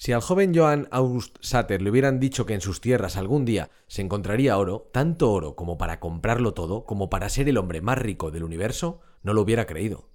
Si al joven Johann August Satter le hubieran dicho que en sus tierras algún día se encontraría oro, tanto oro como para comprarlo todo, como para ser el hombre más rico del universo, no lo hubiera creído.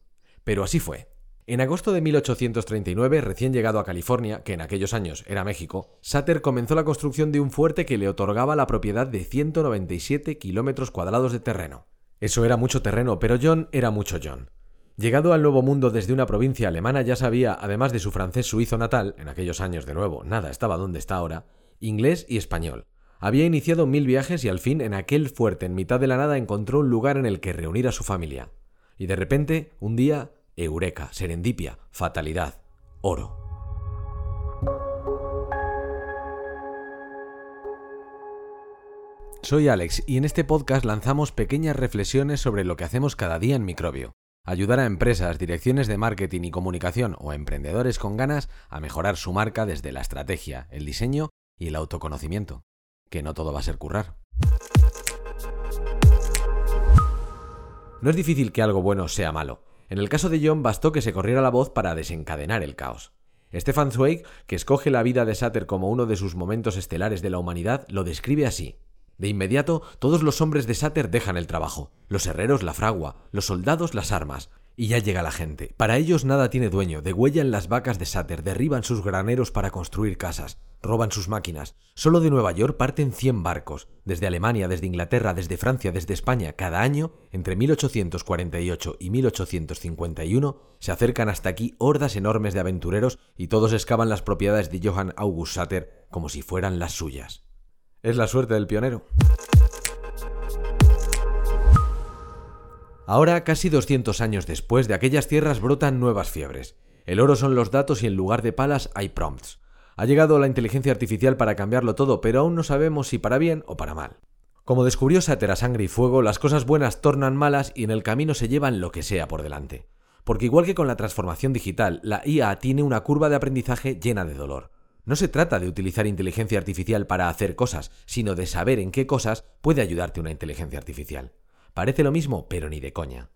Pero así fue. En agosto de 1839, recién llegado a California, que en aquellos años era México, Satter comenzó la construcción de un fuerte que le otorgaba la propiedad de 197 kilómetros cuadrados de terreno. Eso era mucho terreno, pero John era mucho John. Llegado al Nuevo Mundo desde una provincia alemana ya sabía, además de su francés suizo natal, en aquellos años de nuevo, nada estaba donde está ahora, inglés y español. Había iniciado mil viajes y al fin en aquel fuerte en mitad de la nada encontró un lugar en el que reunir a su familia. Y de repente, un día, eureka, serendipia, fatalidad, oro. Soy Alex y en este podcast lanzamos pequeñas reflexiones sobre lo que hacemos cada día en Microbio ayudar a empresas, direcciones de marketing y comunicación o emprendedores con ganas a mejorar su marca desde la estrategia, el diseño y el autoconocimiento. Que no todo va a ser currar. No es difícil que algo bueno sea malo. En el caso de John bastó que se corriera la voz para desencadenar el caos. Stefan Zweig, que escoge la vida de Satter como uno de sus momentos estelares de la humanidad, lo describe así. De inmediato, todos los hombres de Sater dejan el trabajo, los herreros la fragua, los soldados las armas, y ya llega la gente. Para ellos nada tiene dueño, degüellan las vacas de Sater, derriban sus graneros para construir casas, roban sus máquinas. Solo de Nueva York parten 100 barcos, desde Alemania, desde Inglaterra, desde Francia, desde España, cada año, entre 1848 y 1851, se acercan hasta aquí hordas enormes de aventureros y todos excavan las propiedades de Johann August Sater como si fueran las suyas. Es la suerte del pionero. Ahora, casi 200 años después, de aquellas tierras brotan nuevas fiebres. El oro son los datos y en lugar de palas hay prompts. Ha llegado la inteligencia artificial para cambiarlo todo, pero aún no sabemos si para bien o para mal. Como descubrió Sater a sangre y fuego, las cosas buenas tornan malas y en el camino se llevan lo que sea por delante. Porque igual que con la transformación digital, la IA tiene una curva de aprendizaje llena de dolor. No se trata de utilizar inteligencia artificial para hacer cosas, sino de saber en qué cosas puede ayudarte una inteligencia artificial. Parece lo mismo, pero ni de coña.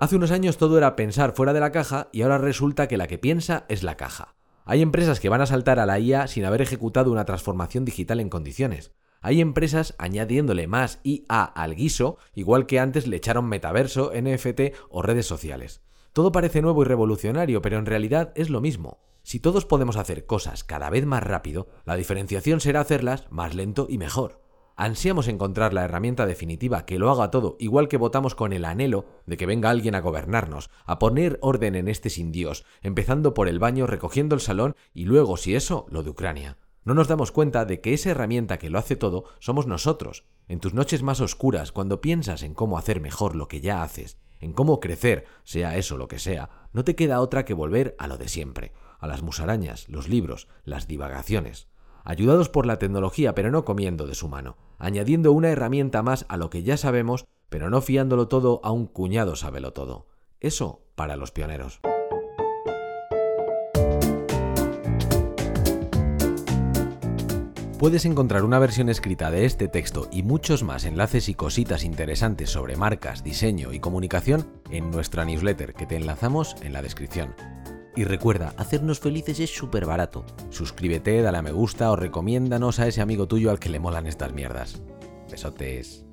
Hace unos años todo era pensar fuera de la caja y ahora resulta que la que piensa es la caja. Hay empresas que van a saltar a la IA sin haber ejecutado una transformación digital en condiciones. Hay empresas añadiéndole más IA al guiso, igual que antes le echaron metaverso, NFT o redes sociales. Todo parece nuevo y revolucionario, pero en realidad es lo mismo. Si todos podemos hacer cosas cada vez más rápido, la diferenciación será hacerlas más lento y mejor. Ansiamos encontrar la herramienta definitiva que lo haga todo, igual que votamos con el anhelo de que venga alguien a gobernarnos, a poner orden en este sin Dios, empezando por el baño, recogiendo el salón y luego, si eso, lo de Ucrania. No nos damos cuenta de que esa herramienta que lo hace todo somos nosotros. En tus noches más oscuras, cuando piensas en cómo hacer mejor lo que ya haces, en cómo crecer, sea eso lo que sea, no te queda otra que volver a lo de siempre, a las musarañas, los libros, las divagaciones, ayudados por la tecnología pero no comiendo de su mano, añadiendo una herramienta más a lo que ya sabemos, pero no fiándolo todo a un cuñado sábelo todo. Eso para los pioneros. Puedes encontrar una versión escrita de este texto y muchos más enlaces y cositas interesantes sobre marcas, diseño y comunicación en nuestra newsletter que te enlazamos en la descripción. Y recuerda, hacernos felices es súper barato. Suscríbete, dale a me gusta o recomiéndanos a ese amigo tuyo al que le molan estas mierdas. Besotes.